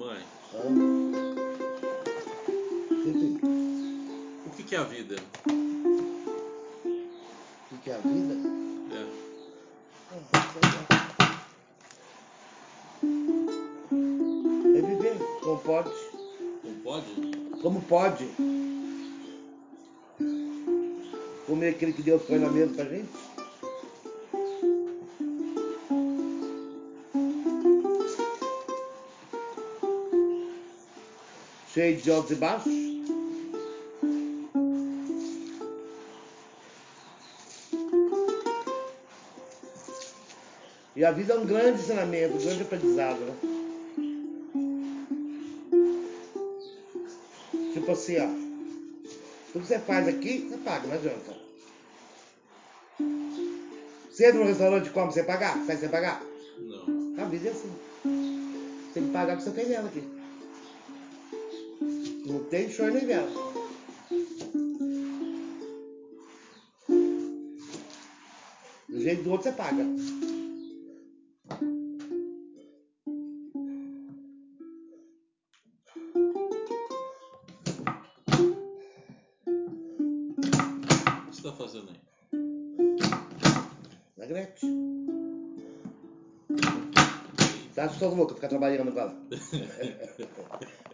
Mãe, o que, que é a vida? O que é a vida? É. É viver como pode. Não pode? Como pode. Comer aquilo que Deus põe na mesa pra gente. Cheio de altos e baixos. E a vida é um grande ensinamento, um grande aprendizado, né? Tipo assim, ó. Tudo que você faz aqui, você paga, não adianta. Você entra no restaurante e come sem pagar? Sai sem pagar? Não. A vida é assim. Tem que pagar o que você tem nela aqui. Não tem show nem vela. Do jeito do outro você paga. O que você está fazendo aí? Na Gretchen. Tá, sou louco ficar trabalhando agora.